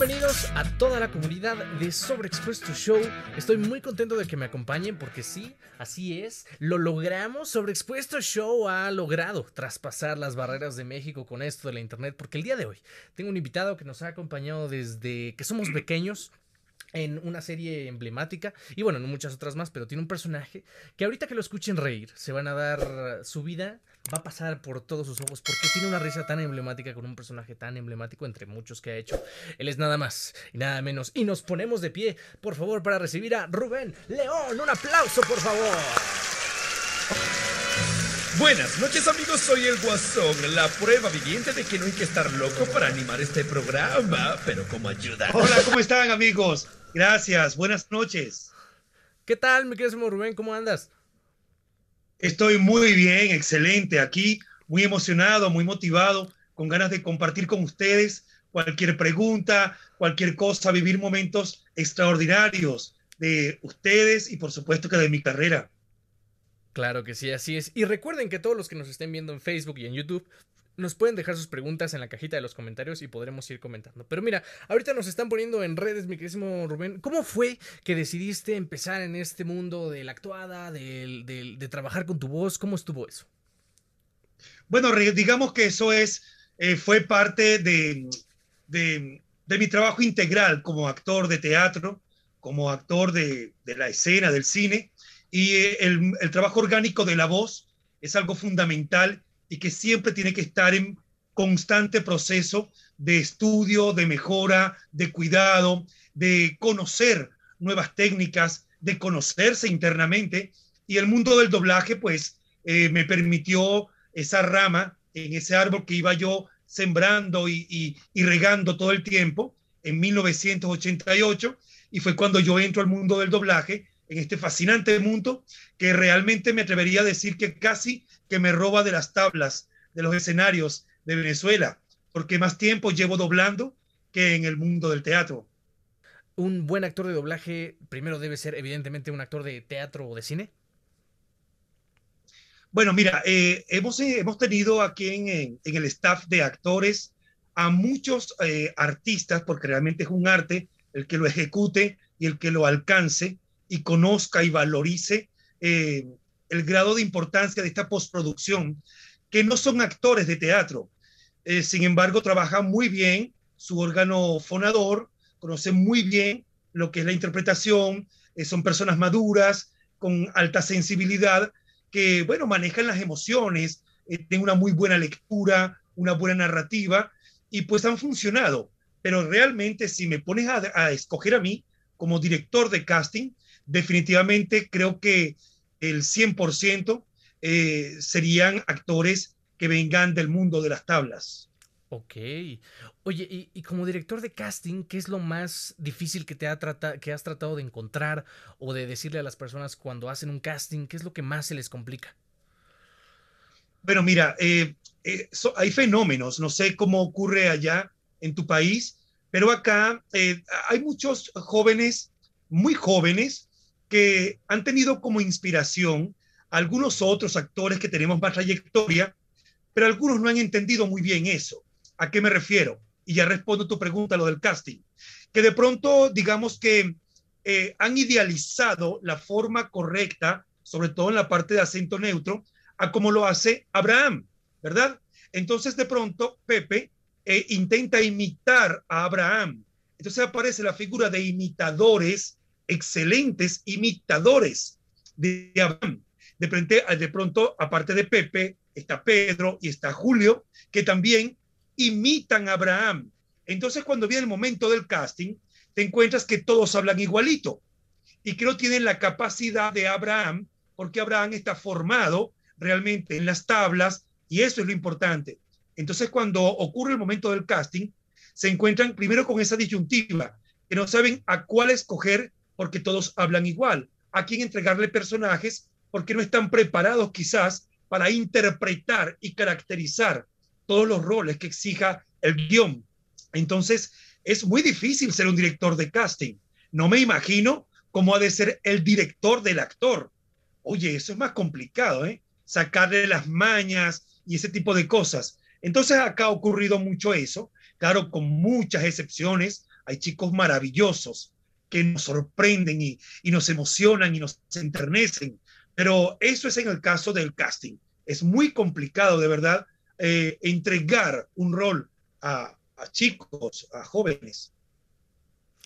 Bienvenidos a toda la comunidad de Sobreexpuesto Show. Estoy muy contento de que me acompañen porque sí, así es, lo logramos. Sobreexpuesto Show ha logrado traspasar las barreras de México con esto de la internet porque el día de hoy tengo un invitado que nos ha acompañado desde que somos pequeños en una serie emblemática y bueno, no muchas otras más, pero tiene un personaje que ahorita que lo escuchen reír, se van a dar su vida, va a pasar por todos sus ojos porque tiene una risa tan emblemática con un personaje tan emblemático entre muchos que ha hecho. Él es nada más y nada menos. Y nos ponemos de pie, por favor, para recibir a Rubén León. Un aplauso, por favor. Buenas noches amigos, soy el Guasón, la prueba viviente de que no hay que estar loco para animar este programa, pero como ayuda. Hola, ¿cómo están amigos? Gracias, buenas noches. ¿Qué tal, mi querido Rubén? ¿Cómo andas? Estoy muy bien, excelente. Aquí, muy emocionado, muy motivado, con ganas de compartir con ustedes cualquier pregunta, cualquier cosa, vivir momentos extraordinarios de ustedes y por supuesto que de mi carrera. Claro que sí, así es. Y recuerden que todos los que nos estén viendo en Facebook y en YouTube nos pueden dejar sus preguntas en la cajita de los comentarios y podremos ir comentando. Pero mira, ahorita nos están poniendo en redes, mi querísimo Rubén. ¿Cómo fue que decidiste empezar en este mundo de la actuada, de, trabajar con tu voz? ¿Cómo estuvo eso? Bueno, digamos que eso es, eh, fue parte de, de, mi trabajo integral como actor de teatro, como actor de, la escena, del cine. Y eh, el, el trabajo orgánico de la voz es algo fundamental y que siempre tiene que estar en constante proceso de estudio, de mejora, de cuidado, de conocer nuevas técnicas, de conocerse internamente. Y el mundo del doblaje, pues, eh, me permitió esa rama en ese árbol que iba yo sembrando y, y, regando todo el tiempo en 1988. Y fue cuando yo entro al mundo del doblaje, en este fascinante mundo que realmente me atrevería a decir que casi que me roba de las tablas, de los escenarios de Venezuela, porque más tiempo llevo doblando que en el mundo del teatro. Un buen actor de doblaje primero debe ser evidentemente un actor de teatro o de cine. Bueno, mira, eh, hemos, eh, hemos tenido aquí en, el staff de actores a muchos eh, artistas, porque realmente es un arte el que lo ejecute y el que lo alcance y conozca y valorice el grado de importancia de esta postproducción, que no son actores de teatro. Eh, sin embargo, trabajan muy bien su órgano fonador, conocen muy bien lo que es la interpretación, eh, son personas maduras, con alta sensibilidad, que, bueno, manejan las emociones, eh, tienen una muy buena lectura, una buena narrativa, y pues han funcionado. Pero realmente, si me pones a, a escoger a mí como director de casting, definitivamente creo que el 100% eh, serían actores que vengan del mundo de las tablas. Ok. Oye, y, como director de casting, ¿qué es lo más difícil que, te ha que has tratado de encontrar o de decirle a las personas cuando hacen un casting? ¿Qué es lo que más se les complica? Bueno, mira, eh, eh, hay fenómenos, no sé cómo ocurre allá en tu país, pero acá hay muchos jóvenes, muy jóvenes, que han tenido como inspiración algunos otros actores que tenemos más trayectoria, pero algunos no han entendido muy bien eso. ¿A qué me refiero? Y ya respondo tu pregunta, lo del casting. Que de pronto, digamos que eh, han idealizado la forma correcta, sobre todo en la parte de acento neutro, a como lo hace Abraham, ¿verdad? Entonces, de pronto, Pepe eh, intenta imitar a Abraham. Entonces aparece la figura de imitadores excelentes imitadores de Abraham. De, de pronto, aparte de Pepe, está Pedro y está Julio, que también imitan a Abraham. Entonces, cuando viene el momento del casting, te encuentras que todos hablan igualito y que no tienen la capacidad de Abraham, porque Abraham está formado realmente en las tablas y eso es lo importante. Entonces, cuando ocurre el momento del casting, se encuentran primero con esa disyuntiva, que no saben a cuál escoger porque todos hablan igual. A quién entregarle personajes porque no están preparados quizás para interpretar y caracterizar todos los roles que exija el guion. Entonces, es muy difícil ser un director de casting. No me imagino cómo ha de ser el director del actor. Oye, eso es más complicado, ¿eh? Sacarle las mañas y ese tipo de cosas. Entonces acá ha ocurrido mucho eso, claro, con muchas excepciones. hay chicos maravillosos que nos sorprenden y, nos emocionan y nos enternecen. Pero eso es en el caso del casting. Es muy complicado, de verdad, eh, entregar un rol a chicos, a jóvenes.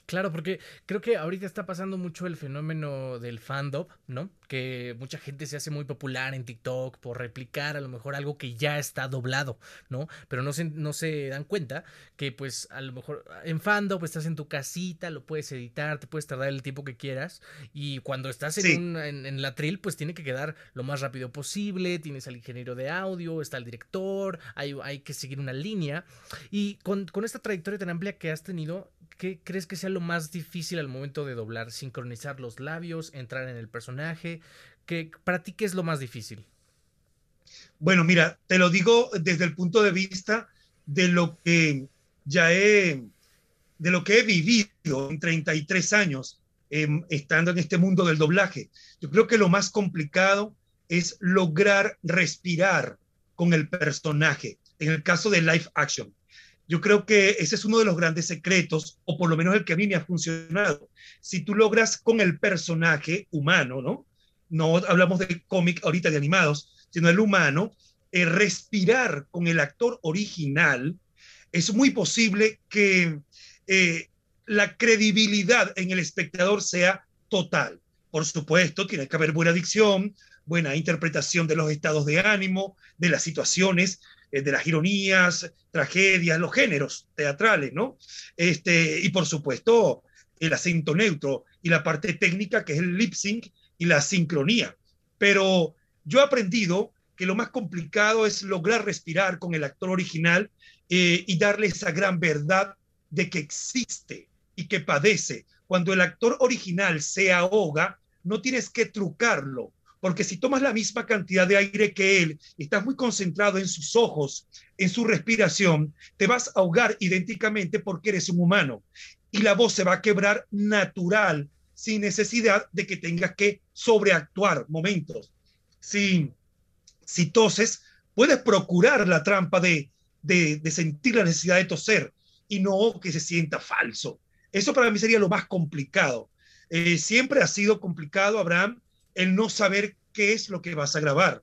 Claro, porque creo que ahorita está pasando mucho el fenómeno del fandom, ¿no? Que mucha gente se hace muy popular en TikTok por replicar a lo mejor algo que ya está doblado, ¿no? Pero no se, no se dan cuenta que pues a lo mejor en fandom pues, estás en tu casita, lo puedes editar, te puedes tardar el tiempo que quieras y cuando estás en, en, la trill pues tiene que quedar lo más rápido posible, tienes al ingeniero de audio, está el director, hay, hay que seguir una línea y con, con esta trayectoria tan amplia que has tenido, ¿qué crees que sea lo más difícil al momento de doblar? Sincronizar los labios, entrar en el personaje. ¿Qué, ¿Para ti qué es lo más difícil? Bueno, mira, te lo digo desde el punto de vista de lo que ya he, de lo que he vivido en 33 años em, estando en este mundo del doblaje. Yo creo que lo más complicado es lograr respirar con el personaje, en el caso de live action. Yo creo que ese es uno de los grandes secretos, o por lo menos el que a mí me ha funcionado. Si tú logras con el personaje humano, ¿no? No hablamos de cómic ahorita de animados, sino el humano, eh, respirar con el actor original, es muy posible que eh, la credibilidad en el espectador sea total. Por supuesto, tiene que haber buena dicción, buena interpretación de los estados de ánimo, de las situaciones, eh, de las ironías, tragedias, los géneros teatrales, ¿no? Este, y por supuesto, el acento neutro y la parte técnica que es el lip sync y la sincronía. Pero yo he aprendido que lo más complicado es lograr respirar con el actor original eh, y darle esa gran verdad de que existe y que padece. Cuando el actor original se ahoga, no tienes que trucarlo, porque si tomas la misma cantidad de aire que él y estás muy concentrado en sus ojos, en su respiración, te vas a ahogar idénticamente porque eres un humano. Y la voz se va a quebrar natural, sin necesidad de que tengas que sobreactuar momentos. Si, si toses, puedes procurar la trampa de, de, sentir la necesidad de toser y no que se sienta falso. Eso para mí sería lo más complicado. Eh, siempre ha sido complicado, Abraham, el no saber qué es lo que vas a grabar.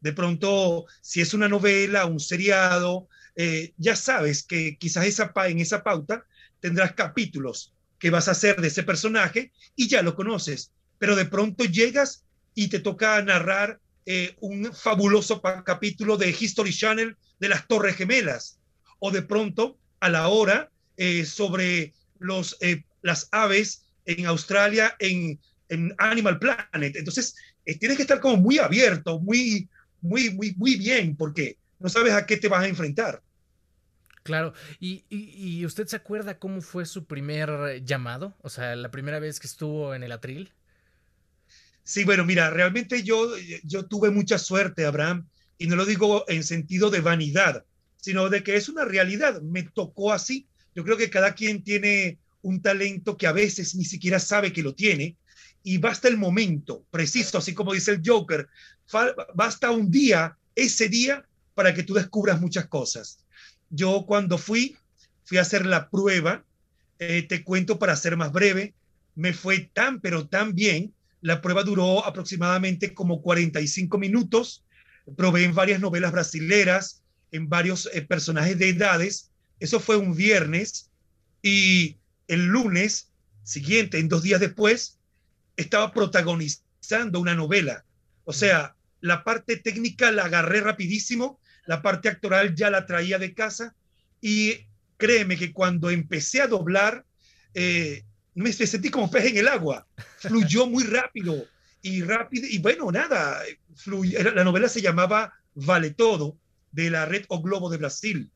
De pronto, si es una novela, un seriado, eh, ya sabes que quizás esa, en esa pauta tendrás capítulos que vas a hacer de ese personaje y ya lo conoces, pero de pronto llegas y te toca narrar eh, un fabuloso capítulo de History Channel de las Torres Gemelas, o de pronto a la hora eh, sobre los, las aves en Australia en en Animal Planet. Entonces, eh, tienes que estar como muy abierto, muy, muy, muy, muy bien, porque no sabes a qué te vas a enfrentar. Claro, ¿Y, y, usted se acuerda cómo fue su primer llamado? O sea, la primera vez que estuvo en el atril. Sí, bueno, mira, realmente yo, yo tuve mucha suerte, Abraham, y no lo digo en sentido de vanidad, sino de que es una realidad. Me tocó así. Yo creo que cada quien tiene un talento que a veces ni siquiera sabe que lo tiene, y basta el momento preciso, así como dice el Joker, basta un día, ese día, para que tú descubras muchas cosas. Yo cuando fui, fui a hacer la prueba, eh, te cuento para ser más breve, me fue tan, pero tan bien, la prueba duró aproximadamente como 45 minutos, probé en varias novelas brasileras, en varios eh, personajes de edades, eso fue un viernes y el lunes siguiente, en dos días después, estaba protagonizando una novela. O sea, la parte técnica la agarré rapidísimo, la parte actoral ya la traía de casa y créeme que cuando empecé a doblar, eh, me sentí como pez en el agua, fluyó muy rápido y rápido, y bueno, nada, la novela se llamaba Vale Todo, de la Red O Globo de Brasil,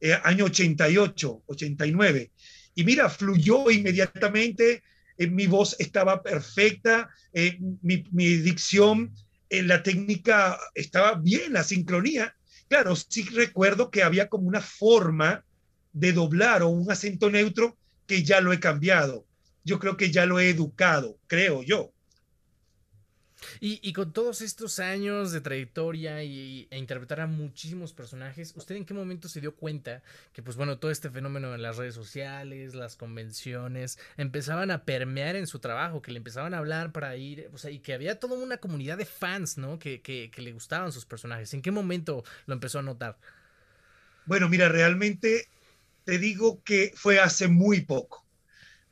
eh, año 88, 89. Y mira, fluyó inmediatamente, eh, mi voz estaba perfecta, eh, mi, dicción, eh, la técnica estaba bien, la sincronía. Claro, sí recuerdo que había como una forma de doblar o un acento neutro que ya lo he cambiado. Yo creo que ya lo he educado, creo yo. Y, con todos estos años de trayectoria y, e interpretar a muchísimos personajes, ¿usted en qué momento se dio cuenta que, pues bueno, todo este fenómeno en las redes sociales, las convenciones, empezaban a permear en su trabajo, que le empezaban a hablar para ir, o sea, y que había toda una comunidad de fans, ¿no? Que, que, que le gustaban sus personajes. ¿En qué momento lo empezó a notar? Bueno, mira, realmente te digo que fue hace muy poco.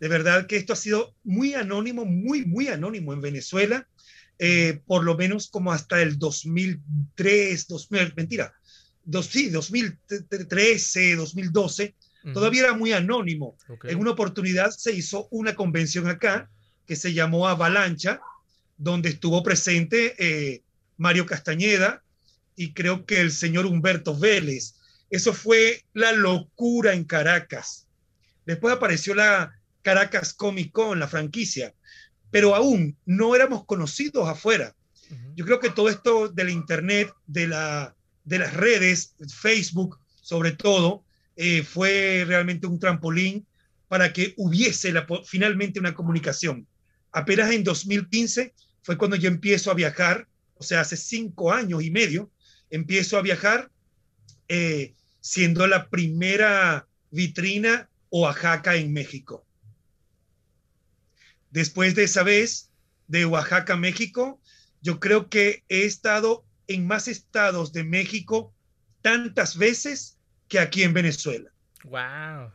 De verdad que esto ha sido muy anónimo, muy, muy anónimo en Venezuela eh, por lo menos como hasta el 2003, 2000, mentira, dos, sí, 2013, 2012, todavía era muy anónimo. En una oportunidad se hizo una convención acá que se llamó Avalancha, donde estuvo presente eh, Mario Castañeda y creo que el señor Humberto Vélez. Eso fue la locura en Caracas. Después apareció la Caracas Comic Con, la franquicia pero aún no éramos conocidos afuera. Yo creo que todo esto del Internet, de, la, de las redes, Facebook sobre todo, eh, fue realmente un trampolín para que hubiese finalmente una comunicación. Apenas en 2015 fue cuando yo empiezo a viajar, o sea, hace cinco años y medio, empiezo a viajar eh, siendo la primera vitrina Oaxaca en México. Después de esa vez de Oaxaca, México, yo creo que he estado en más estados de México tantas veces que aquí en Venezuela. Wow.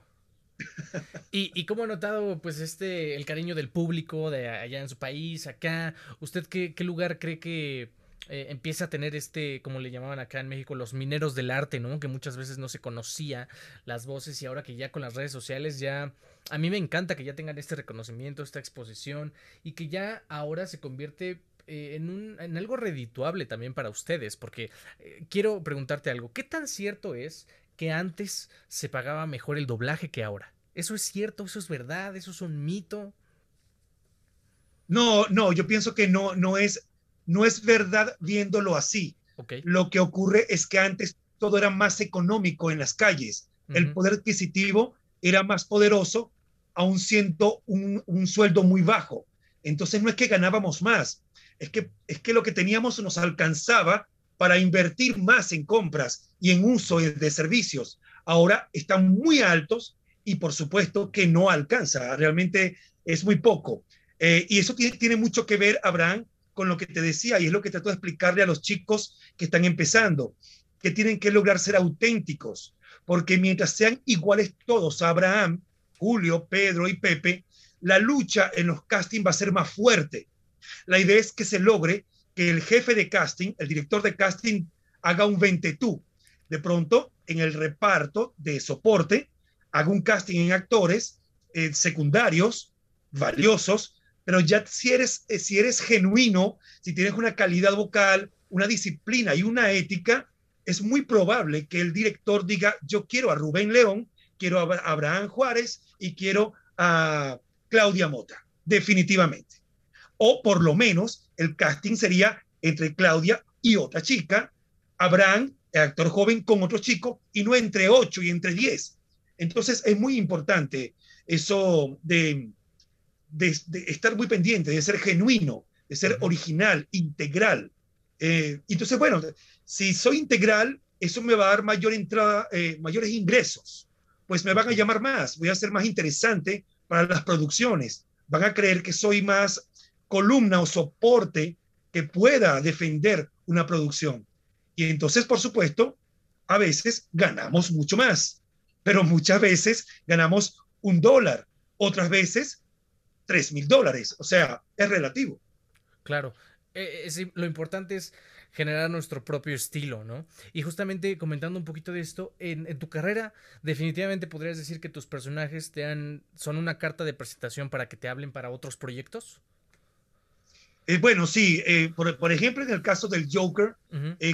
¿Y, ¿Y, cómo ha notado pues este el cariño del público de allá en su país, acá? ¿Usted qué, qué lugar cree que eh, empieza a tener este, como le llamaban acá en México, los mineros del arte, ¿no? Que muchas veces no se conocía las voces y ahora que ya con las redes sociales ya... A mí me encanta que ya tengan este reconocimiento, esta exposición y que ya ahora se convierte eh, en, un, en algo redituable también para ustedes, porque eh, quiero preguntarte algo, ¿qué tan cierto es que antes se pagaba mejor el doblaje que ahora? ¿Eso es cierto? ¿Eso es verdad? ¿Eso es un mito? No, no, yo pienso que no, no es no es verdad viéndolo así. Lo que ocurre es que antes todo era más económico en las calles. El poder adquisitivo era más poderoso, aun siendo un, un, sueldo muy bajo. Entonces no es que ganábamos más, es que, es que lo que teníamos nos alcanzaba para invertir más en compras y en uso de servicios. Ahora están muy altos y por supuesto que no alcanza, realmente es muy poco. Eh, y eso tiene, tiene mucho que ver, Abraham, con lo que te decía y es lo que trato de explicarle a los chicos que están empezando, que tienen que lograr ser auténticos, porque mientras sean iguales todos, Abraham, Julio, Pedro y Pepe, la lucha en los castings va a ser más fuerte. La idea es que se logre que el jefe de casting, el director de casting, haga un 20 tú. De pronto, en el reparto de soporte, haga un casting en actores eh, secundarios, valiosos, pero ya si eres, eh, si eres genuino, si tienes una calidad vocal, una disciplina y una ética, es muy probable que el director diga, yo quiero a Rubén León, quiero a Abraham Juárez y quiero a Claudia Mota, definitivamente. O por lo menos el casting sería entre Claudia y otra chica, Abraham, el actor joven, con otro chico, y no entre ocho y entre diez. Entonces es muy importante eso de, de, estar muy pendiente, de ser genuino, de ser original, integral. Eh, entonces, bueno, si soy integral, eso me va a dar mayor entrada, eh, mayores ingresos, pues me van a llamar más, voy a ser más interesante para las producciones, van a creer que soy más columna o soporte que pueda defender una producción. Y entonces, por supuesto, a veces ganamos mucho más, pero muchas veces ganamos un dólar, otras veces 3 mil dólares. O sea, es relativo. Claro. Eh, eh, lo importante es generar nuestro propio estilo, ¿no? Y justamente comentando un poquito de esto, en, tu carrera definitivamente podrías decir que tus personajes te han, son una carta de presentación para que te hablen para otros proyectos. Eh, bueno, sí, por, ejemplo, en el caso del Joker,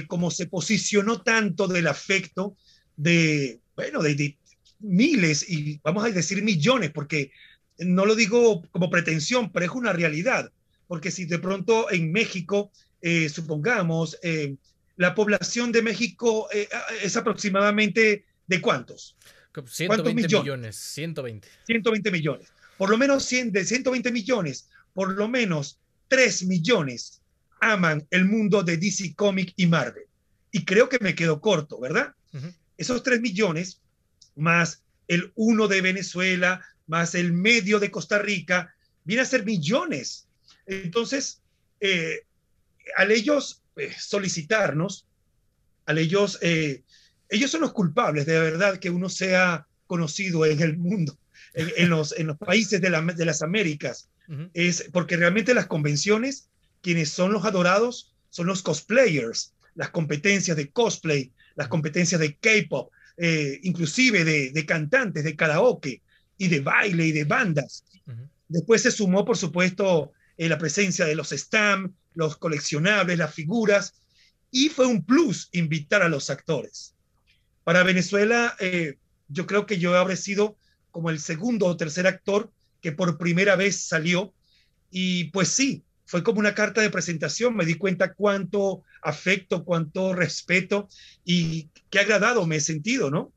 como se posicionó tanto del afecto de, bueno, de, miles y vamos a decir millones, porque no lo digo como pretensión, pero es una realidad, porque si de pronto en México, eh, supongamos, eh, la población de México eh, es aproximadamente de cuántos? 120 millones? 120. 120 millones. Por lo menos 100, de 120 millones, por lo menos 3 millones aman el mundo de DC Comic y Marvel. Y creo que me quedo corto, ¿verdad? Esos 3 millones, más el uno de Venezuela, más el medio de Costa Rica, viene a ser millones. Entonces, eh, al ellos eh, solicitarnos, al ellos, eh, ellos son los culpables de verdad que uno sea conocido en el mundo, en, los, en los países de, de las Américas. Es porque realmente las convenciones, quienes son los adorados, son los cosplayers, las competencias de cosplay, las competencias de K-pop, inclusive de, de, cantantes, de karaoke y de baile y de bandas. Después se sumó, por supuesto, eh, la presencia de los stamp, los coleccionables, las figuras, y fue un plus invitar a los actores. Para Venezuela, eh, yo creo que yo habré sido como el segundo o tercer actor que por primera vez salió, y pues sí, fue como una carta de presentación, me di cuenta cuánto afecto, cuánto respeto y qué agradado me he sentido, ¿no?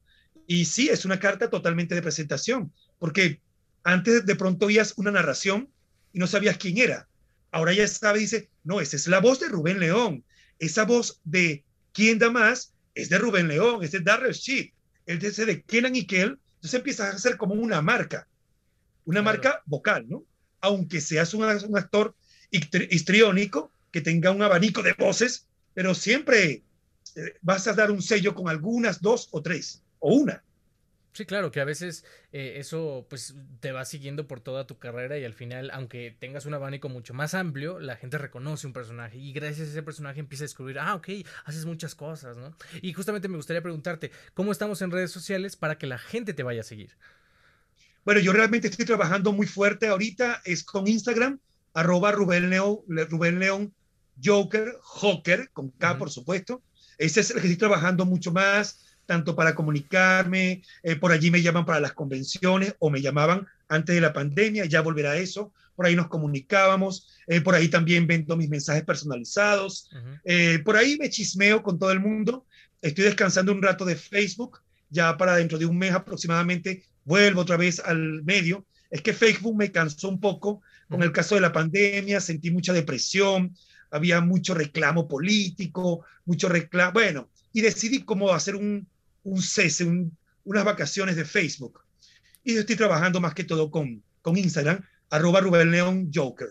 Y sí, es una carta totalmente de presentación, porque antes de pronto oías una narración y no sabías quién era. Ahora ya sabe, dice, no, esa es la voz de Rubén León. Esa voz de ¿Quién da más? Es de Rubén León, es de Darrell Sheep, el de ese de Kenan y Kel. Entonces empieza a ser como una marca, una marca vocal, ¿no? Aunque seas un, actor histriónico, que tenga un abanico de voces, pero siempre eh, vas a dar un sello con algunas, dos o tres, o una. Sí, claro, que a veces eh, eso pues te va siguiendo por toda tu carrera y al final, aunque tengas un abanico mucho más amplio, la gente reconoce un personaje y gracias a ese personaje empieza a descubrir, ah, ok, haces muchas cosas, ¿no? Y justamente me gustaría preguntarte, ¿cómo estamos en redes sociales para que la gente te vaya a seguir? Bueno, yo realmente estoy trabajando muy fuerte ahorita, es con Instagram, arroba Rubén León, Rubén León Joker, Joker, con K, por supuesto. Ese es el que estoy trabajando mucho más tanto para comunicarme, eh, por allí me llaman para las convenciones o me llamaban antes de la pandemia, ya volverá eso, por ahí nos comunicábamos, eh, por ahí también vendo mis mensajes personalizados, eh, por ahí me chismeo con todo el mundo, estoy descansando un rato de Facebook, ya para dentro de un mes aproximadamente vuelvo otra vez al medio, es que Facebook me cansó un poco con el caso de la pandemia, sentí mucha depresión, había mucho reclamo político, mucho reclamo, bueno, y decidí cómo hacer un, un cese, unas vacaciones de Facebook. Y estoy trabajando más que todo con, con Instagram, arroba Rubén León Joker.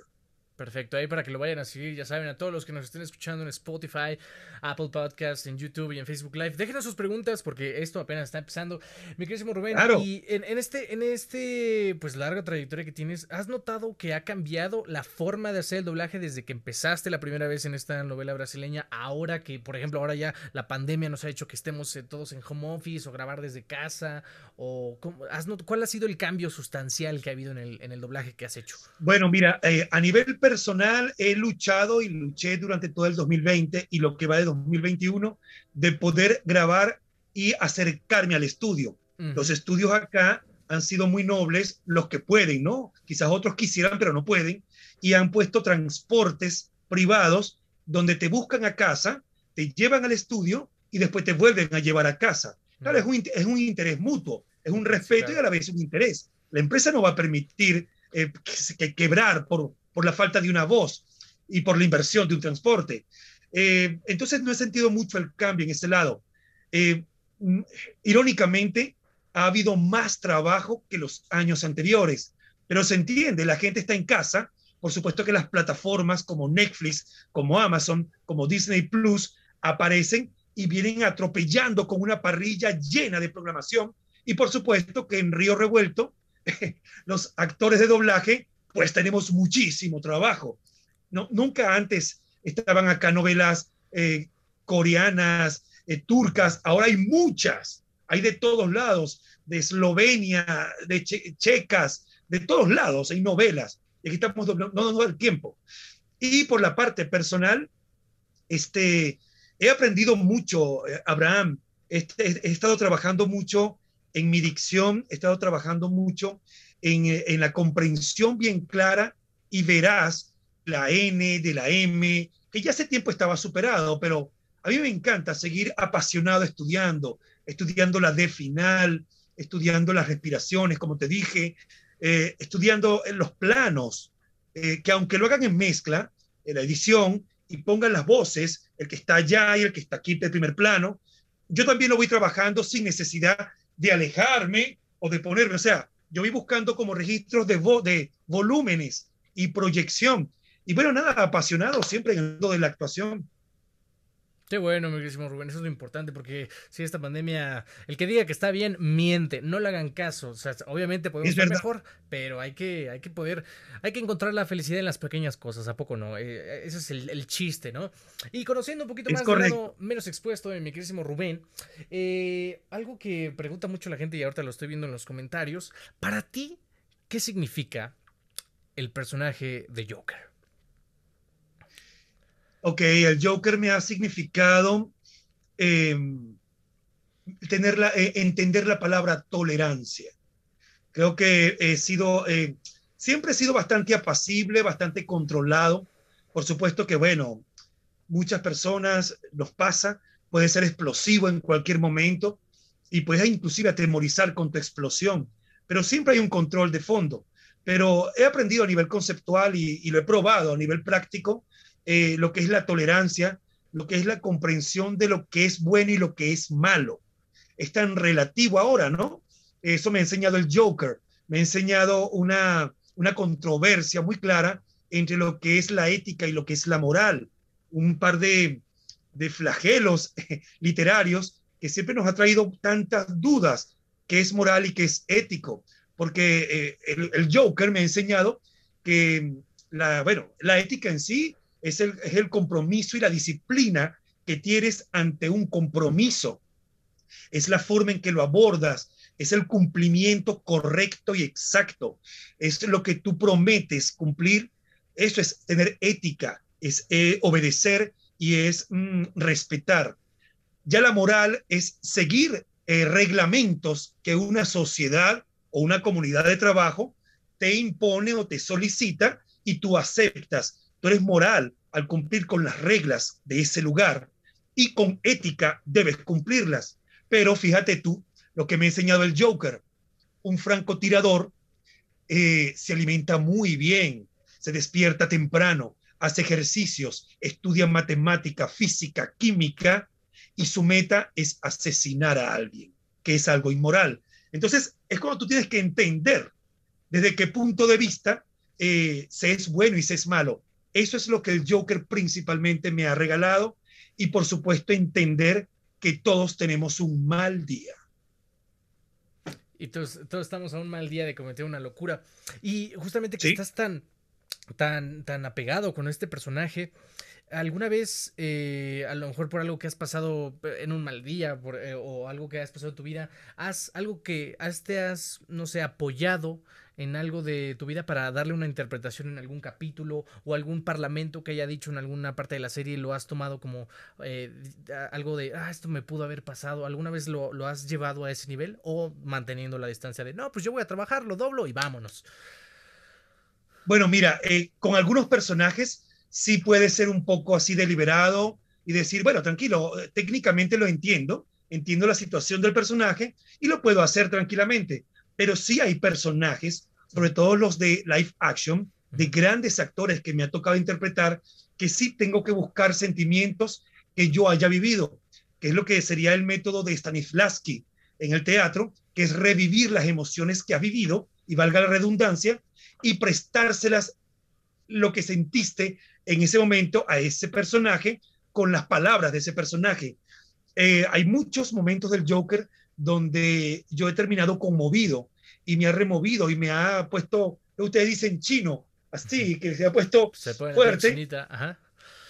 Perfecto, ahí para que lo vayan a seguir, ya saben, a todos los que nos estén escuchando en Spotify, Apple Podcast, en YouTube y en Facebook Live, déjenos sus preguntas porque esto apenas está empezando. Mi querísimo Rubén, y en, este, en este, pues larga trayectoria que tienes, ¿has notado que ha cambiado la forma de hacer el doblaje desde que empezaste la primera vez en esta novela brasileña? Ahora que, por ejemplo, ahora ya la pandemia nos ha hecho que estemos eh, todos en home office o grabar desde casa, o has ¿cuál ha sido el cambio sustancial que ha habido en el, en el doblaje que has hecho? Bueno, mira, eh, a nivel personal he luchado y luché durante todo el 2020 y lo que va de 2021 de poder grabar y acercarme al estudio. Los estudios acá han sido muy nobles, los que pueden, ¿no? Quizás otros quisieran, pero no pueden, y han puesto transportes privados donde te buscan a casa, te llevan al estudio y después te vuelven a llevar a casa. Claro, es un, es un interés mutuo, es un respeto y a la vez un interés. La empresa no va a permitir eh, que, quebrar por, por la falta de una voz y por la inversión de un transporte. Eh, entonces no he sentido mucho el cambio en ese lado. Eh, mm, irónicamente, ha habido más trabajo que los años anteriores, pero se entiende, la gente está en casa, por supuesto que las plataformas como Netflix, como Amazon, como Disney Plus aparecen y vienen atropellando con una parrilla llena de programación y por supuesto que en Río Revuelto los actores de doblaje pues tenemos muchísimo trabajo. No, nunca antes estaban acá novelas eh, coreanas, eh, turcas, ahora hay muchas, hay de todos lados, de Eslovenia, de checas, de todos lados hay novelas. Y aquí estamos, no da el tiempo. Y por la parte personal, este, he aprendido mucho, eh, Abraham, este, he estado trabajando mucho en mi dicción, he estado trabajando mucho en, en la comprensión bien clara y veraz la N, de la M, que ya hace tiempo estaba superado, pero a mí me encanta seguir apasionado estudiando, estudiando la D final, estudiando las respiraciones, como te dije, eh, estudiando los planos, eh, que aunque lo hagan en mezcla, en la edición, y pongan las voces, el que está allá y el que está aquí en el primer plano. Yo también lo voy trabajando sin necesidad de alejarme o de ponerme, o sea, yo voy buscando como registros de, de volúmenes y proyección. Y bueno, nada, apasionado siempre en el mundo de la actuación. Qué bueno, mi querísimo Rubén, eso es lo importante, porque si esta pandemia, el que diga que está bien, miente, no le hagan caso. O sea, obviamente podemos estar mejor, pero hay que, hay que poder, hay que encontrar la felicidad en las pequeñas cosas, ¿a poco no? Eh, ese es el, chiste, ¿no? Y conociendo un poquito más lado menos expuesto de mi querísimo Rubén, eh, algo que pregunta mucho la gente y ahorita lo estoy viendo en los comentarios, para ti, ¿qué significa el personaje de Joker? Ok, el Joker me ha significado em, eh, entender la palabra tolerancia. Creo que he sido, eh, siempre he sido bastante apacible, bastante controlado. Por supuesto que, bueno, muchas personas nos pasa, puede ser explosivo en cualquier momento y puedes inclusive atemorizar con tu explosión, pero siempre hay un control de fondo. Pero he aprendido a nivel conceptual y lo he probado a nivel práctico eh, lo que es la tolerancia, lo que es la comprensión de lo que es bueno y lo que es malo. Es tan relativo ahora, ¿no? Eso me ha enseñado el Joker, me ha enseñado una, una controversia muy clara entre lo que es la ética y lo que es la moral. Un par de, de flagelos literarios que siempre nos ha traído tantas dudas, que es moral y que es ético, porque eh, el, el, Joker me ha enseñado que la, bueno, la ética en sí es el, compromiso y la disciplina que tienes ante un compromiso. Es la forma en que lo abordas, es el cumplimiento correcto y exacto. Es lo que tú prometes cumplir. Eso es tener ética, es eh, obedecer y es mm, respetar. Ya la moral es seguir eh, reglamentos que una sociedad o una comunidad de trabajo te impone o te solicita y tú aceptas Tú eres moral al cumplir con las reglas de ese lugar y con ética debes cumplirlas. Pero fíjate tú lo que me ha enseñado el Joker. Un francotirador eh, se alimenta muy bien, se despierta temprano, hace ejercicios, estudia matemática, física, química y su meta es asesinar a alguien, que es algo inmoral. Entonces, es cuando tú tienes que entender desde qué punto de vista eh, se es bueno y se es malo. Eso es lo que el Joker principalmente me ha regalado y por supuesto entender que todos tenemos un mal día. Y todos, todos estamos a un mal día de cometer una locura. Y justamente que estás tan, tan, tan apegado con este personaje, ¿Alguna vez, eh, a lo mejor por algo que has pasado en un mal día eh, o algo que has pasado en tu vida, has algo que has, te has, no sé, apoyado en algo de tu vida para darle una interpretación en algún capítulo o algún parlamento que haya dicho en alguna parte de la serie y lo has tomado como eh, algo de, ah, esto me pudo haber pasado, ¿alguna vez lo, lo, has llevado a ese nivel o manteniendo la distancia de, no, pues yo voy a trabajar, lo doblo y vámonos? Bueno, mira, eh, con algunos personajes sí puede ser un poco así deliberado y decir, bueno, tranquilo, técnicamente lo entiendo, entiendo la situación del personaje y lo puedo hacer tranquilamente pero sí hay personajes, sobre todo los de live action, de grandes actores que me ha tocado interpretar, que sí tengo que buscar sentimientos que yo haya vivido, que es lo que sería el método de Stanislavski en el teatro, que es revivir las emociones que ha vivido, y valga la redundancia, y prestárselas lo que sentiste en ese momento a ese personaje con las palabras de ese personaje. Eh, hay muchos momentos del Joker donde yo he terminado conmovido y me ha removido y me ha puesto, ustedes dicen chino, así, que se ha puesto fuerte.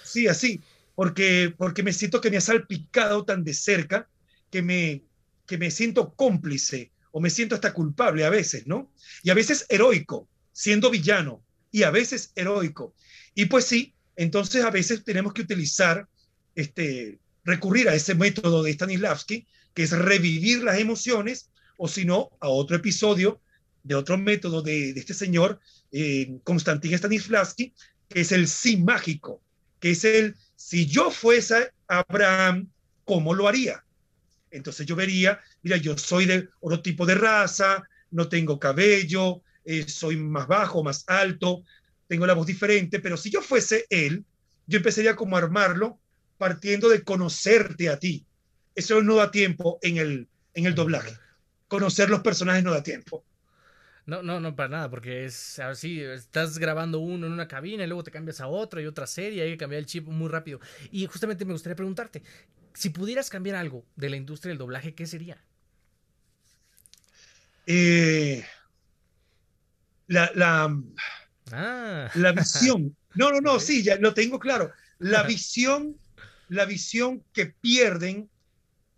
Sí, así, porque, porque me siento que me ha salpicado tan de cerca que me, que me siento cómplice o me siento hasta culpable a veces, ¿no? Y a veces heroico, siendo villano, y a veces heroico. Y pues sí, entonces a veces tenemos que utilizar, este, recurrir a ese método de Stanislavski, que es revivir las emociones, o si no, a otro episodio de otro método de, este señor, eh, Konstantin Stanislavski, que es el sí mágico, que es el, si yo fuese Abraham, ¿cómo lo haría? Entonces yo vería, mira, yo soy de otro tipo de raza, no tengo cabello, eh, soy más bajo, más alto, tengo la voz diferente, pero si yo fuese él, yo empezaría como a armarlo partiendo de conocerte a ti. Eso no da tiempo en el, en el doblaje. Conocer los personajes no da tiempo. No, no, no, para nada, porque es así, estás grabando uno en una cabina y luego te cambias a otro y otra serie, hay que cambiar el chip muy rápido. Y justamente me gustaría preguntarte, si pudieras cambiar algo de la industria del doblaje, ¿qué sería? Eh, la, la, ah. la visión. No, no, no, sí, ya lo tengo claro. La visión, la visión que pierden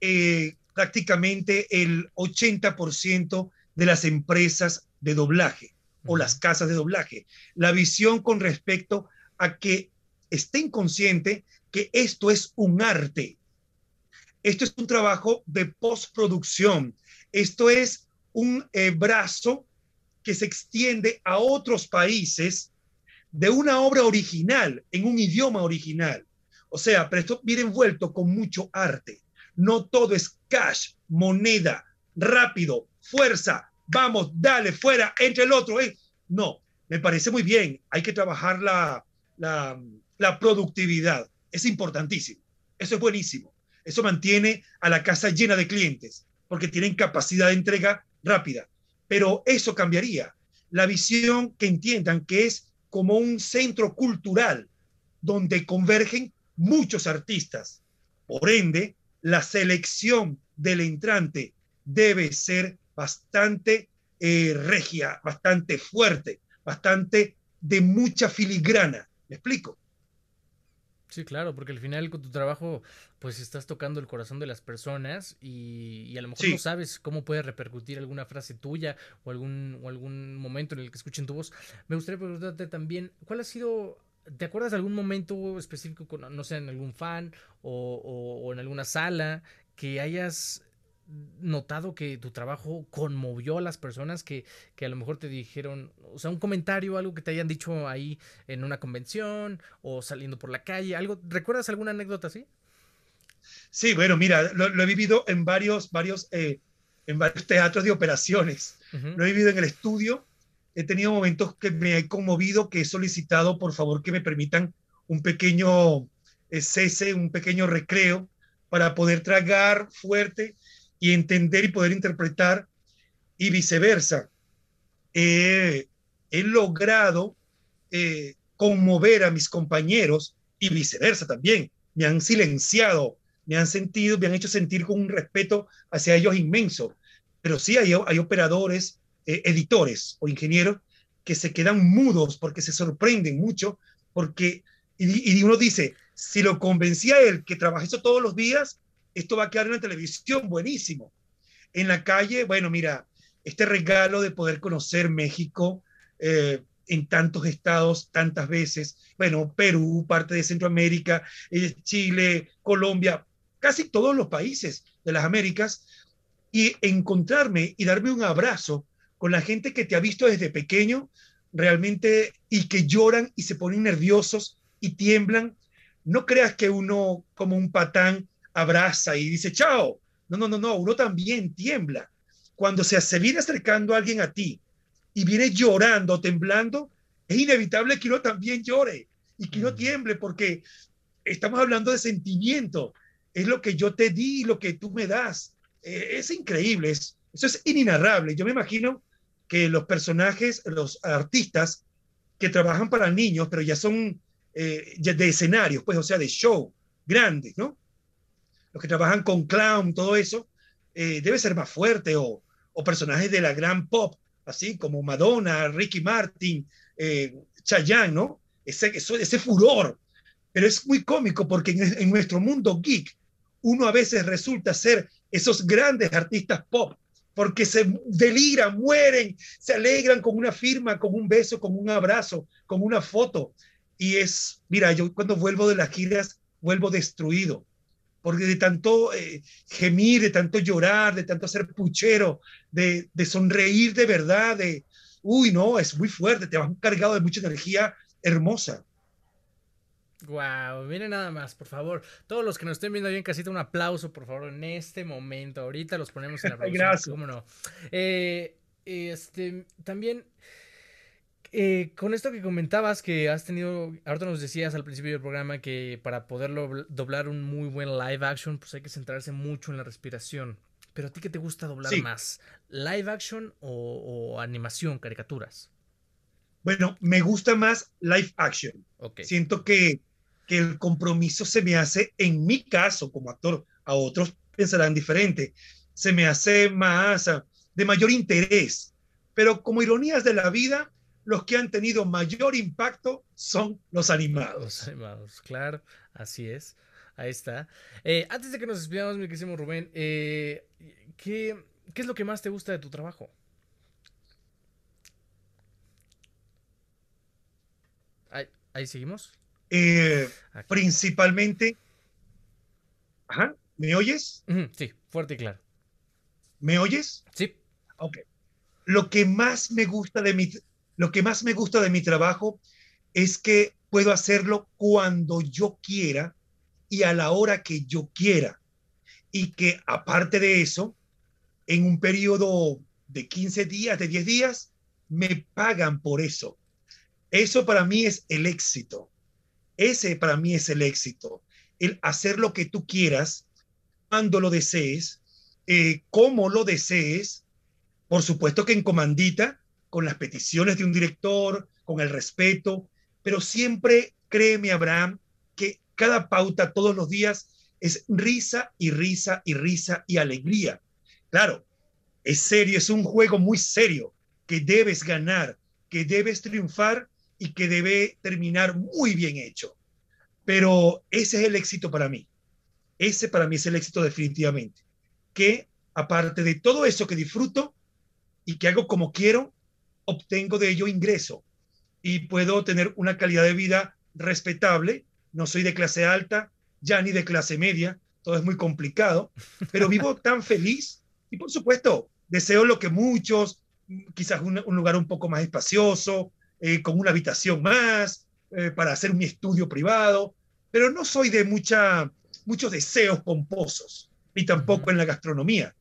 eh, prácticamente el 80% de las empresas de doblaje o las casas de doblaje. La visión con respecto a que estén conscientes que esto es un arte. Esto es un trabajo de postproducción. Esto es un eh, brazo que se extiende a otros países de una obra original, en un idioma original. O sea, pero esto viene envuelto con mucho arte. No todo es cash, moneda, rápido, fuerza, vamos, dale, fuera, entre el otro. Eh. No, me parece muy bien. Hay que trabajar la, la, la productividad. Es importantísimo. Eso es buenísimo. Eso mantiene a la casa llena de clientes porque tienen capacidad de entrega rápida. Pero eso cambiaría. La visión que entiendan que es como un centro cultural donde convergen muchos artistas. Por ende, la selección del entrante debe ser bastante eh, regia, bastante fuerte, bastante de mucha filigrana. ¿Me explico? Sí, claro, porque al final con tu trabajo, pues estás tocando el corazón de las personas y, a lo mejor no sabes cómo puede repercutir alguna frase tuya o algún, o algún momento en el que escuchen tu voz. Me gustaría preguntarte también, ¿cuál ha sido ¿Te acuerdas de algún momento específico, con, no sé, en algún fan o, o, en alguna sala que hayas notado que tu trabajo conmovió a las personas que, que, a lo mejor te dijeron, o sea, un comentario, algo que te hayan dicho ahí en una convención o saliendo por la calle, algo, ¿recuerdas alguna anécdota así? Sí, bueno, mira, lo, he vivido en varios, varios, eh, en varios teatros de operaciones. Lo he vivido en el estudio. He tenido momentos que me he conmovido, que he solicitado, por favor, que me permitan un pequeño eh, cese, un pequeño recreo para poder tragar fuerte y entender y poder interpretar y viceversa. he logrado eh, conmover a mis compañeros y viceversa también. Me han silenciado, me han sentido, me han hecho sentir con un respeto hacia ellos inmenso. Pero sí hay, hay operadores, eh, editores o ingenieros que se quedan mudos porque se sorprenden mucho, porque, y, uno dice, si lo convencía él que trabaja eso todos los días, esto va a quedar en la televisión, buenísimo. En la calle, bueno, mira, este regalo de poder conocer México eh, en tantos estados, tantas veces, bueno, Perú, parte de Centroamérica, eh, Chile, Colombia, casi todos los países de las Américas, y encontrarme y darme un abrazo con la gente que te ha visto desde pequeño, realmente, y que lloran y se ponen nerviosos y tiemblan. No creas que uno, como un patán, abraza y dice chao. No, no, no, no, uno también tiembla. Cuando se, se viene acercando alguien a ti y viene llorando, temblando, es inevitable que uno también llore y que uno mm. tiemble porque estamos hablando de sentimiento. Es lo que yo te di, lo que tú me das. Eh, es increíble, es, eso es inenarrable. Yo me imagino que los personajes, los artistas que trabajan para niños, pero ya son eh, de escenarios, pues, o sea, de show grandes, ¿no? los que trabajan con clown, todo eso, eh, debe ser más fuerte, o, o, personajes de la gran pop, así como Madonna, Ricky Martin, eh, Chayanne, ¿no? Ese, ese furor. Pero es muy cómico porque en, nuestro mundo geek, uno a veces resulta ser esos grandes artistas pop, porque se deliran, mueren, se alegran con una firma, con un beso, con un abrazo, con una foto. Y es, mira, yo cuando vuelvo de las giras, vuelvo destruido porque de tanto eh, gemir, de tanto llorar, de tanto hacer puchero, de, de, sonreír de verdad, de, uy, no, es muy fuerte, te vas cargado de mucha energía hermosa. Wow, miren nada más, por favor. Todos los que nos estén viendo ahí en casita, un aplauso, por favor, en este momento. Ahorita los ponemos en la Gracias. ¿Cómo no? Eh, este, también eh, con esto que comentabas que has tenido, ahorita nos decías al principio del programa que para poderlo doblar un muy buen live action, pues hay que centrarse mucho en la respiración. Pero a ti qué te gusta doblar más, live action o, animación, caricaturas? Bueno, me gusta más live action. Siento que, que el compromiso se me hace, en mi caso como actor, a otros pensarán diferente, se me hace más de mayor interés. Pero como ironías de la vida, los que han tenido mayor impacto son los animados. Los animados, claro, así es. Ahí está. Eh, antes de que nos despidamos, mi querido Rubén, eh, ¿qué, es lo que más te gusta de tu trabajo? Ahí, seguimos. Eh, principalmente. Ajá. ¿Me oyes? sí, fuerte y claro. ¿Me oyes? Sí. Ok. Lo que más me gusta de mi, lo que más me gusta de mi trabajo es que puedo hacerlo cuando yo quiera y a la hora que yo quiera. Y que aparte de eso, en un periodo de 15 días, de 10 días, me pagan por eso. Eso para mí es el éxito. Ese para mí es el éxito. El hacer lo que tú quieras, cuando lo desees, eh, como lo desees. Por supuesto que en comandita, con las peticiones de un director, con el respeto, pero siempre créeme, Abraham, que cada pauta todos los días es risa y risa y risa y alegría. Claro, es serio, es un juego muy serio que debes ganar, que debes triunfar y que debe terminar muy bien hecho. Pero ese es el éxito para mí. Ese para mí es el éxito definitivamente. Que aparte de todo eso que disfruto y que hago como quiero, obtengo de ello ingreso y puedo tener una calidad de vida respetable no soy de clase alta, ya ni de clase media, todo es muy complicado, pero vivo tan feliz y por supuesto deseo lo que muchos, quizás un, lugar un poco más espacioso, eh, con una habitación más, eh, para hacer mi estudio privado, pero no soy de muchos deseos pomposos, ni tampoco en la gastronomía.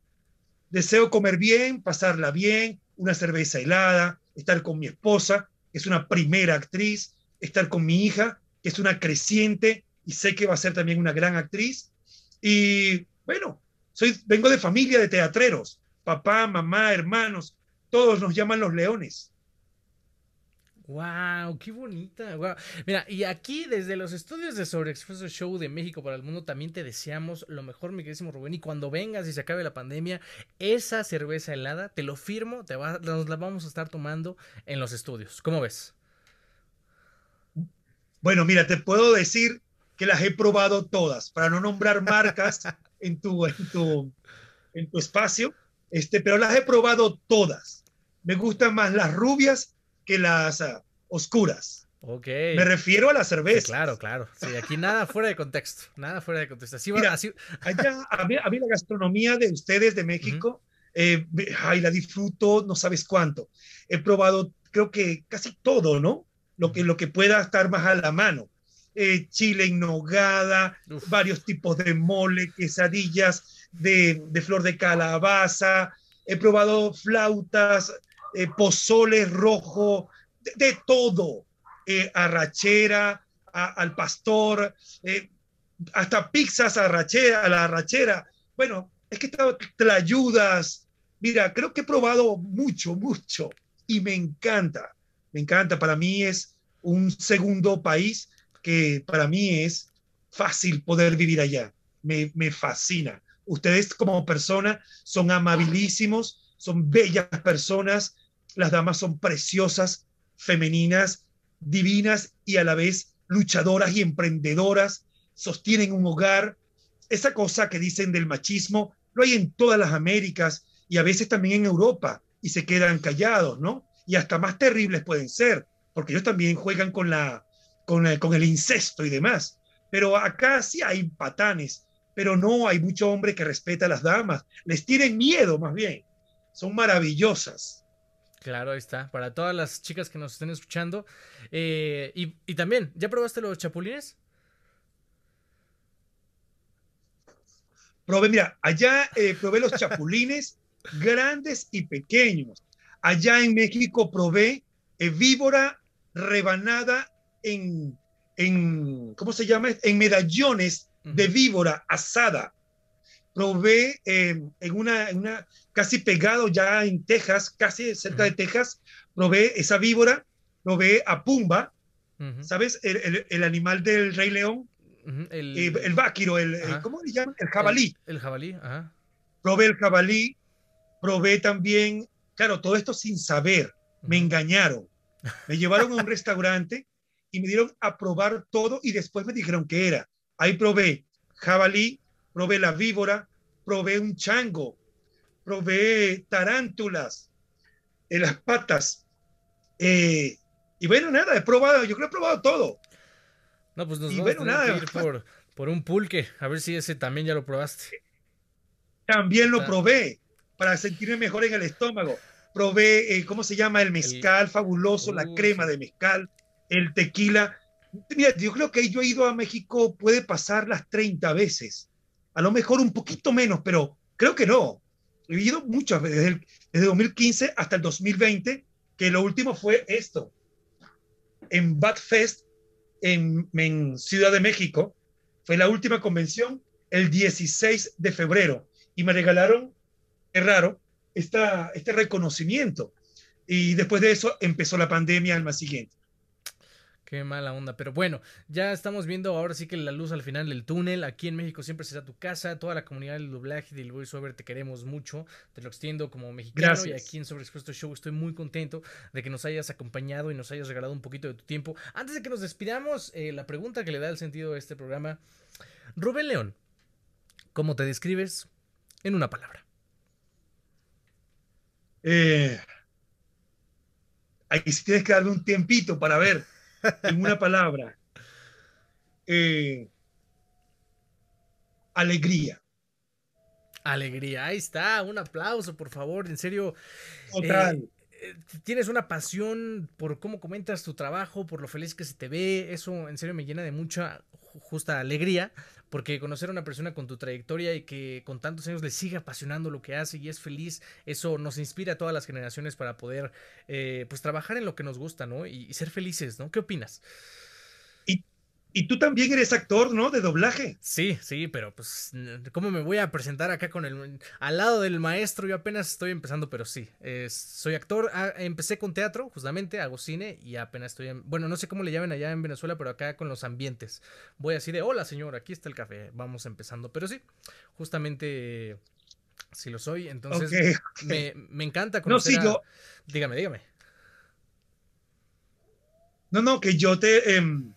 Deseo comer bien, pasarla bien, una cerveza helada, estar con mi esposa, que es una primera actriz, estar con mi hija, que es una creciente y sé que va a ser también una gran actriz. Y bueno, soy, vengo de familia de teatreros, papá, mamá, hermanos, todos nos llaman los leones. Wow, qué bonita. Mira, y aquí desde los estudios de Sobre Expreso Show de México para el Mundo también te deseamos lo mejor, mi queridísimo Rubén. Y cuando vengas y se acabe la pandemia, esa cerveza helada, te lo firmo, te nos la vamos a estar tomando en los estudios. ¿Cómo ves? Bueno, mira, te puedo decir que las he probado todas, para no nombrar marcas en tu, en tu, en tu espacio, este, pero las he probado todas. Me gustan más las rubias que las ah, oscuras. Ok. Me refiero a la cerveza. claro, claro. Sí, aquí nada fuera de contexto. Nada fuera de contexto. Así, Mira, así... Allá, a mí, la gastronomía de ustedes de México, eh, ay, la disfruto, no sabes cuánto. He probado, creo que casi todo, ¿no? lo que, lo que pueda estar más a la mano. Eh, chile en nogada, varios tipos de mole, quesadillas de, flor de calabaza, he probado flautas, eh, pozole rojo, de, todo, eh, arrachera, al pastor, hasta pizzas arrachera, a la arrachera. Bueno, es que te ayudas. Mira, creo que he probado mucho, mucho y me encanta me encanta. Para mí es un segundo país que para mí es fácil poder vivir allá. Me, fascina. Ustedes como personas son amabilísimos, son bellas personas. Las damas son preciosas, femeninas, divinas y a la vez luchadoras y emprendedoras. Sostienen un hogar. Esa cosa que dicen del machismo lo hay en todas las Américas y a veces también en Europa y se quedan callados, ¿no? y hasta más terribles pueden ser, porque ellos también juegan con, la, con, el, el incesto y demás. Pero acá sí hay patanes, pero no hay mucho hombre que respeta a las damas. Les tienen miedo más bien. Son maravillosas. Claro, ahí está. Para todas las chicas que nos estén escuchando. Eh, y, también, ¿ya probaste los chapulines? Probé, mira, allá eh, probé los chapulines grandes y pequeños. Allá en México probé eh, víbora rebanada en, en, ¿cómo se llama? En medallones de víbora asada. Probé en, una, en, una, casi pegado ya en Texas, casi cerca de Texas, probé esa víbora, probé a Pumba, ¿sabes? El, el, animal del Rey León, el, eh, el váquiro, el, ¿cómo le llaman? El jabalí. El, jabalí, ajá. Probé el jabalí, probé también, claro, todo esto sin saber, me engañaron. Me llevaron a un restaurante y me dieron a probar todo y después me dijeron que era. Ahí probé jabalí, probé la víbora, probé un chango, probé tarántulas en las patas. Eh, y bueno, nada, he probado, yo creo que he probado todo. No, pues nos vamos a ir por, por, un pulque, a ver si ese también ya lo probaste. También lo probé para sentirme mejor en el estómago. Probé, eh, ¿cómo se llama? El mezcal fabuloso, la crema de mezcal, el tequila. Mira, yo creo que yo he ido a México, puede pasar las 30 veces. A lo mejor un poquito menos, pero creo que no. He ido muchas veces, desde, el, desde 2015 hasta el 2020, que lo último fue esto. En Bad Fest, en, en Ciudad de México, fue la última convención el 16 de febrero y me regalaron, es raro, esta, este reconocimiento. Y después de eso empezó la pandemia al mes siguiente. Qué mala onda, pero bueno, ya estamos viendo ahora sí que la luz al final del túnel. Aquí en México siempre será tu casa. Toda la comunidad del doblaje y del voiceover te queremos mucho. Te lo extiendo como mexicano. Y aquí en Sobreexpuesto Show estoy muy contento de que nos hayas acompañado y nos hayas regalado un poquito de tu tiempo. Antes de que nos despidamos, eh, la pregunta que le da el sentido a este programa. Rubén León, ¿cómo te describes en una palabra? Eh, ahí sí tienes que darle un tiempito para ver en una palabra. Eh, alegría. Alegría, ahí está, un aplauso, por favor, en serio. Total. Eh, tienes una pasión por cómo comentas tu trabajo, por lo feliz que se te ve, eso en serio me llena de mucha justa alegría, porque conocer a una persona con tu trayectoria y que con tantos años le sigue apasionando lo que hace y es feliz, eso nos inspira a todas las generaciones para poder eh, pues trabajar en lo que nos gusta, ¿no? Y, y ser felices, ¿no? ¿Qué opinas? Y tú también eres actor, ¿no? De doblaje. Sí, sí, pero pues, ¿cómo me voy a presentar acá con el... al lado del maestro? Yo apenas estoy empezando, pero sí, soy actor. Ah, empecé con teatro, justamente, hago cine y apenas estoy en... Bueno, no sé cómo le llaman allá en Venezuela, pero acá con los ambientes. Voy así de, hola señor, aquí está el café, vamos empezando. Pero sí, justamente, sí lo soy, entonces Me, me, encanta conocer... No, sí, yo... Dígame, dígame. No, no, que yo te... Em,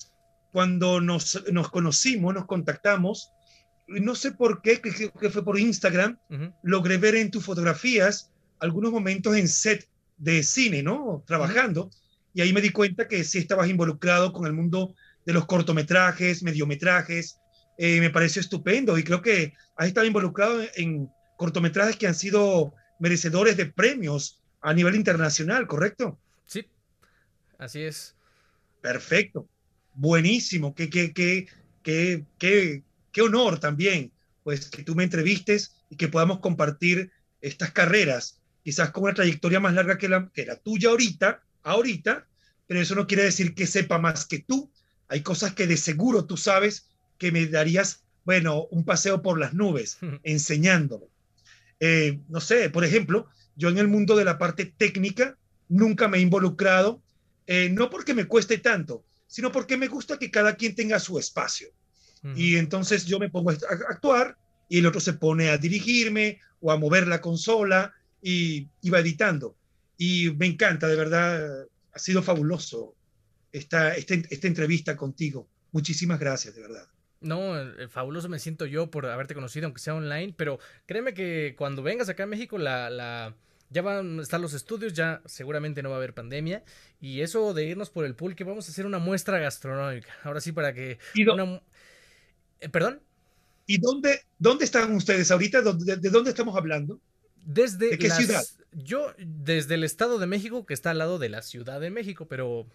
cuando nos, nos conocimos, nos contactamos, no sé por qué, que, que fue por Instagram, logré ver en tus fotografías algunos momentos en set de cine, ¿no? Trabajando. Y ahí me di cuenta que sí estabas involucrado con el mundo de los cortometrajes, mediometrajes. Eh, me pareció estupendo y creo que has estado involucrado en cortometrajes que han sido merecedores de premios a nivel internacional, ¿correcto? Sí, así es. Perfecto buenísimo, qué, qué, qué, qué, honor también, pues que tú me entrevistes y que podamos compartir estas carreras, quizás con una trayectoria más larga que la, que la tuya ahorita, ahorita, pero eso no quiere decir que sepa más que tú. Hay cosas que de seguro tú sabes que me darías, bueno, un paseo por las nubes, enseñándome. Eh, no sé, por ejemplo, yo en el mundo de la parte técnica nunca me he involucrado, eh, no porque me cueste tanto, sino porque me gusta que cada quien tenga su espacio. Y entonces yo me pongo a actuar y el otro se pone a dirigirme o a mover la consola y, va editando. Y me encanta, de verdad, ha sido fabuloso esta, esta, esta entrevista contigo. Muchísimas gracias, de verdad. No, eh, fabuloso me siento yo por haberte conocido, aunque sea online, pero créeme que cuando vengas acá a México, la, la, ya van a estar los estudios, ya seguramente no va a haber pandemia. Y eso de irnos por el pool, que vamos a hacer una muestra gastronómica. Ahora sí, para que. Eh, ¿Perdón? ¿Y dónde, dónde están ustedes ahorita? ¿De, dónde estamos hablando? Desde ¿De qué ciudad? Yo, desde el Estado de México, que está al lado de la Ciudad de México, pero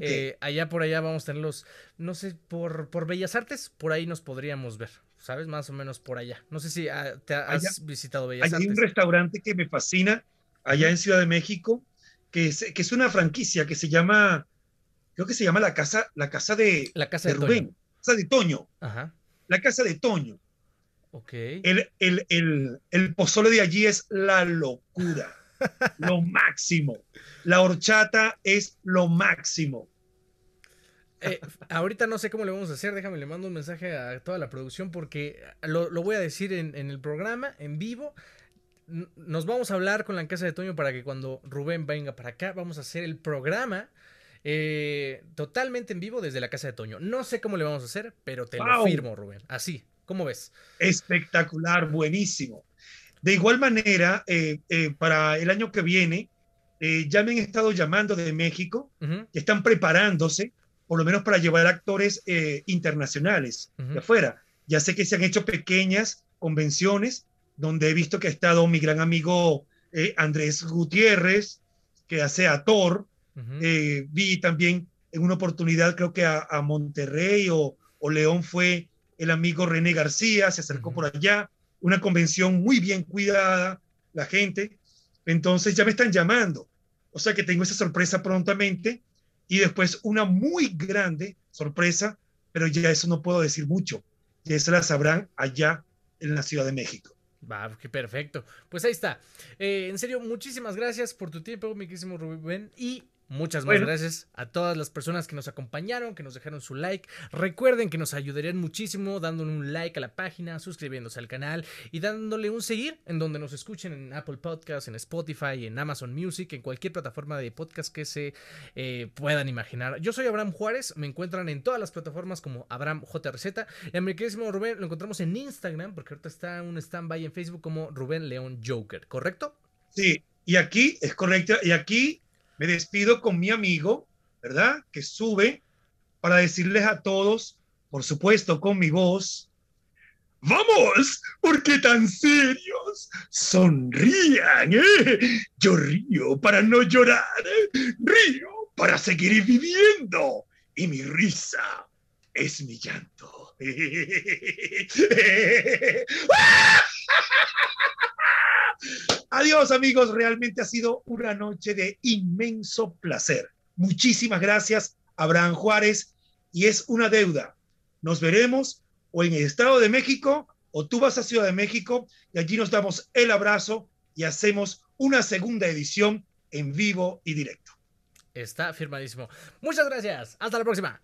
eh, allá por allá vamos a tenerlos, no sé, por, por Bellas Artes, por ahí nos podríamos ver. ¿sabes? Más o menos por allá. No sé si ah, te has visitado Bellas Artes. Hay un restaurante que me fascina allá en Ciudad de México que es, que es una franquicia que se llama, creo que se llama la casa, la casa de, La casa de, Rubén, Toño. casa de Toño, Ajá. la casa de Toño. Ok. El, el, el, el pozole de allí es la locura, lo máximo. La horchata es lo máximo. Eh, ahorita no sé cómo le vamos a hacer, déjame le mando un mensaje a toda la producción porque lo, lo voy a decir en, en el programa, en vivo. Nos vamos a hablar con la casa de Toño para que cuando Rubén venga para acá, vamos a hacer el programa eh, totalmente en vivo desde la casa de Toño. No sé cómo le vamos a hacer, pero te lo firmo, Rubén. Así, ¿cómo ves? Espectacular, buenísimo. De igual manera, eh, eh, para el año que viene, eh, ya me han estado llamando de México, que están preparándose, por lo menos para llevar actores internacionales de afuera. Ya sé que se han hecho pequeñas convenciones donde he visto que ha estado mi gran amigo Andrés Gutiérrez, que hace a Thor. Vi también en una oportunidad, creo que a, a Monterrey o, o León fue el amigo René García, se acercó por allá, una convención muy bien cuidada, la gente. Entonces ya me están llamando. O sea que tengo esa sorpresa prontamente y después una muy grande sorpresa, pero ya eso no puedo decir mucho. Y eso la sabrán allá en la Ciudad de México. Va, qué perfecto. Pues ahí está. Eh, en serio, muchísimas gracias por tu tiempo, mi querísimo Rubén. Muchas más Bueno. gracias a todas las personas que nos acompañaron, que nos dejaron su like. Recuerden que nos ayudarían muchísimo dándole un like a la página, suscribiéndose al canal y dándole un seguir en donde nos escuchen en Apple Podcasts, en Spotify, en Amazon Music, en cualquier plataforma de podcast que se eh, puedan imaginar. Yo soy Abraham Juárez, me encuentran en todas las plataformas como Abraham JRZ. Y a mi queridísimo Rubén lo encontramos en Instagram, porque ahorita está un stand-by en Facebook como Rubén León Joker, ¿correcto? Sí, y aquí es correcto, y aquí me despido con mi amigo, ¿verdad? Que sube para decirles a todos, por supuesto, con mi voz, ¡Vamos! ¿Por qué tan serios? Sonrían, ¿eh? Yo río para no llorar, río para seguir viviendo, y mi risa es mi llanto. Adiós amigos, realmente ha sido una noche de inmenso placer. Muchísimas gracias, Abraham Juárez, y es una deuda. Nos veremos o en el Estado de México o tú vas a Ciudad de México y allí nos damos el abrazo y hacemos una segunda edición en vivo y directo. Está firmadísimo. Muchas gracias. Hasta la próxima.